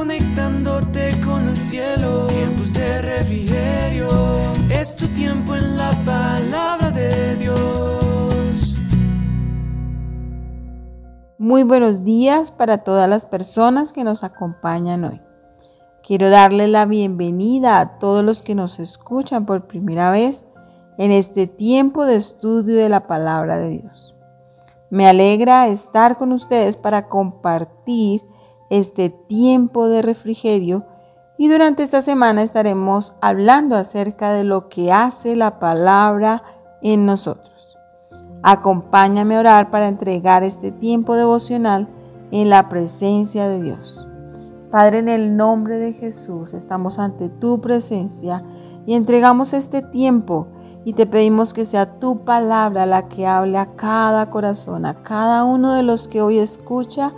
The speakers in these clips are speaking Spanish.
conectándote con el cielo. Tiempos de refrigerio, es tu tiempo en la palabra de Dios. Muy buenos días para todas las personas que nos acompañan hoy. Quiero darle la bienvenida a todos los que nos escuchan por primera vez en este tiempo de estudio de la palabra de Dios. Me alegra estar con ustedes para compartir este tiempo de refrigerio y durante esta semana estaremos hablando acerca de lo que hace la palabra en nosotros. Acompáñame a orar para entregar este tiempo devocional en la presencia de Dios. Padre, en el nombre de Jesús estamos ante tu presencia y entregamos este tiempo y te pedimos que sea tu palabra la que hable a cada corazón, a cada uno de los que hoy escucha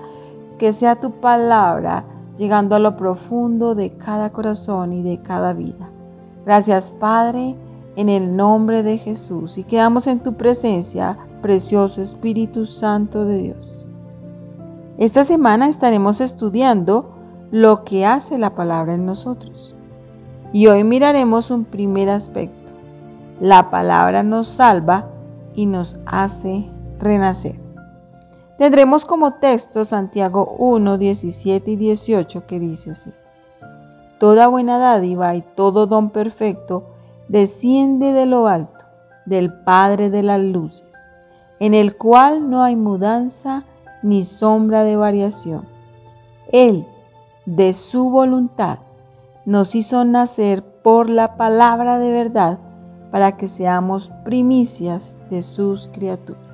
que sea tu palabra llegando a lo profundo de cada corazón y de cada vida. Gracias Padre, en el nombre de Jesús y quedamos en tu presencia, precioso Espíritu Santo de Dios. Esta semana estaremos estudiando lo que hace la palabra en nosotros. Y hoy miraremos un primer aspecto. La palabra nos salva y nos hace renacer. Tendremos como texto Santiago 1, 17 y 18 que dice así. Toda buena dádiva y todo don perfecto desciende de lo alto, del Padre de las luces, en el cual no hay mudanza ni sombra de variación. Él, de su voluntad, nos hizo nacer por la palabra de verdad para que seamos primicias de sus criaturas.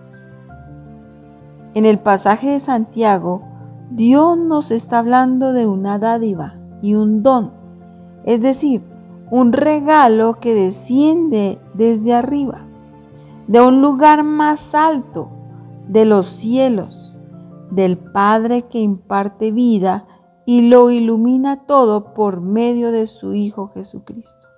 En el pasaje de Santiago, Dios nos está hablando de una dádiva y un don, es decir, un regalo que desciende desde arriba, de un lugar más alto, de los cielos, del Padre que imparte vida y lo ilumina todo por medio de su Hijo Jesucristo.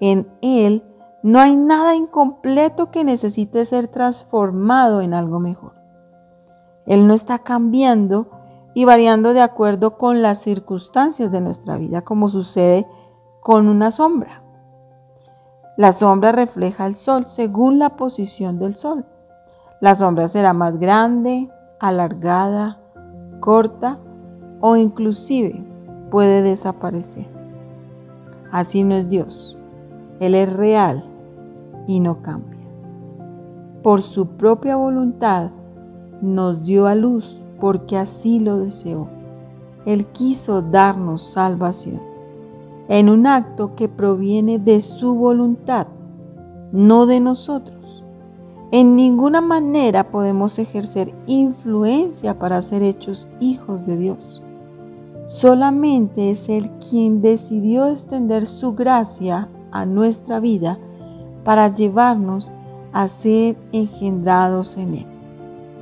En Él no hay nada incompleto que necesite ser transformado en algo mejor. Él no está cambiando y variando de acuerdo con las circunstancias de nuestra vida, como sucede con una sombra. La sombra refleja el sol según la posición del sol. La sombra será más grande, alargada, corta o inclusive puede desaparecer. Así no es Dios. Él es real y no cambia. Por su propia voluntad, nos dio a luz porque así lo deseó. Él quiso darnos salvación en un acto que proviene de su voluntad, no de nosotros. En ninguna manera podemos ejercer influencia para ser hechos hijos de Dios. Solamente es Él quien decidió extender su gracia a nuestra vida para llevarnos a ser engendrados en Él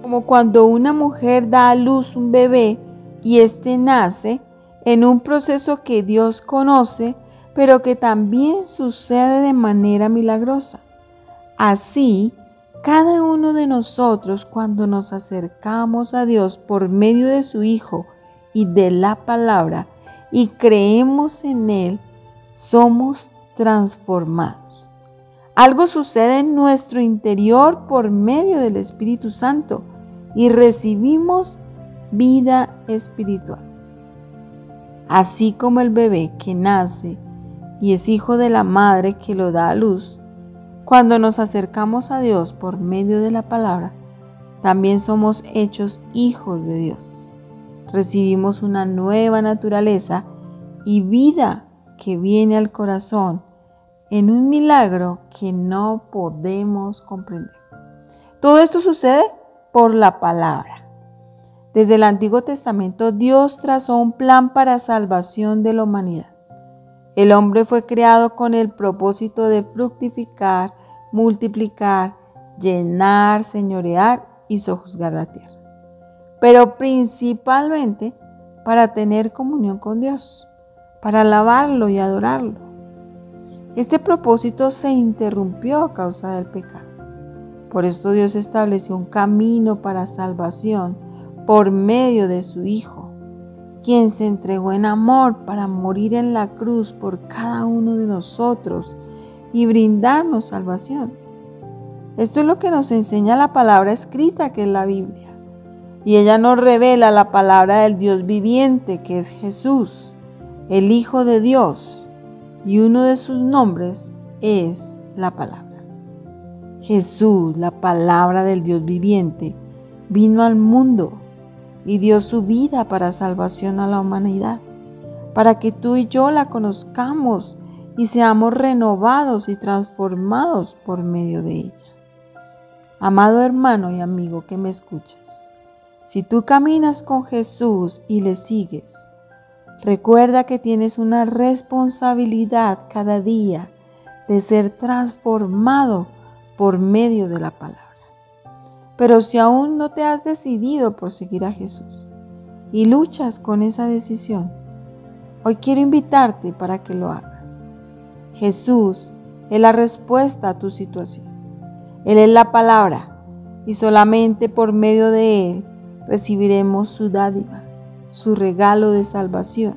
como cuando una mujer da a luz un bebé y éste nace en un proceso que Dios conoce, pero que también sucede de manera milagrosa. Así, cada uno de nosotros cuando nos acercamos a Dios por medio de su Hijo y de la palabra y creemos en Él, somos transformados. Algo sucede en nuestro interior por medio del Espíritu Santo y recibimos vida espiritual. Así como el bebé que nace y es hijo de la madre que lo da a luz, cuando nos acercamos a Dios por medio de la palabra, también somos hechos hijos de Dios. Recibimos una nueva naturaleza y vida que viene al corazón en un milagro que no podemos comprender. Todo esto sucede por la palabra. Desde el Antiguo Testamento Dios trazó un plan para salvación de la humanidad. El hombre fue creado con el propósito de fructificar, multiplicar, llenar, señorear y sojuzgar la tierra. Pero principalmente para tener comunión con Dios, para alabarlo y adorarlo. Este propósito se interrumpió a causa del pecado. Por esto Dios estableció un camino para salvación por medio de su Hijo, quien se entregó en amor para morir en la cruz por cada uno de nosotros y brindarnos salvación. Esto es lo que nos enseña la palabra escrita que es la Biblia. Y ella nos revela la palabra del Dios viviente que es Jesús, el Hijo de Dios. Y uno de sus nombres es la palabra. Jesús, la palabra del Dios viviente, vino al mundo y dio su vida para salvación a la humanidad, para que tú y yo la conozcamos y seamos renovados y transformados por medio de ella. Amado hermano y amigo que me escuchas, si tú caminas con Jesús y le sigues, recuerda que tienes una responsabilidad cada día de ser transformado por medio de la palabra. Pero si aún no te has decidido por seguir a Jesús y luchas con esa decisión, hoy quiero invitarte para que lo hagas. Jesús es la respuesta a tu situación. Él es la palabra y solamente por medio de Él recibiremos su dádiva, su regalo de salvación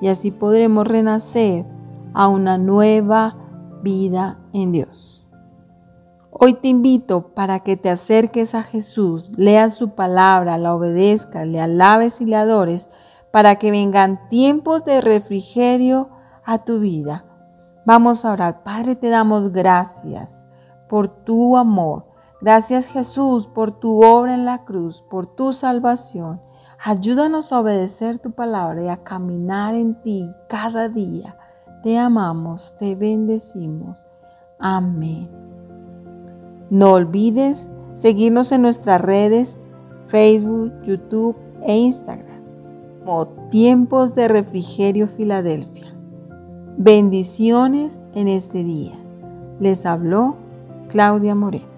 y así podremos renacer a una nueva vida en Dios. Hoy te invito para que te acerques a Jesús, leas su palabra, la obedezcas, le alabes y le adores, para que vengan tiempos de refrigerio a tu vida. Vamos a orar. Padre, te damos gracias por tu amor. Gracias Jesús por tu obra en la cruz, por tu salvación. Ayúdanos a obedecer tu palabra y a caminar en ti cada día. Te amamos, te bendecimos. Amén. No olvides seguirnos en nuestras redes Facebook, YouTube e Instagram como Tiempos de Refrigerio Filadelfia. Bendiciones en este día. Les habló Claudia Moreno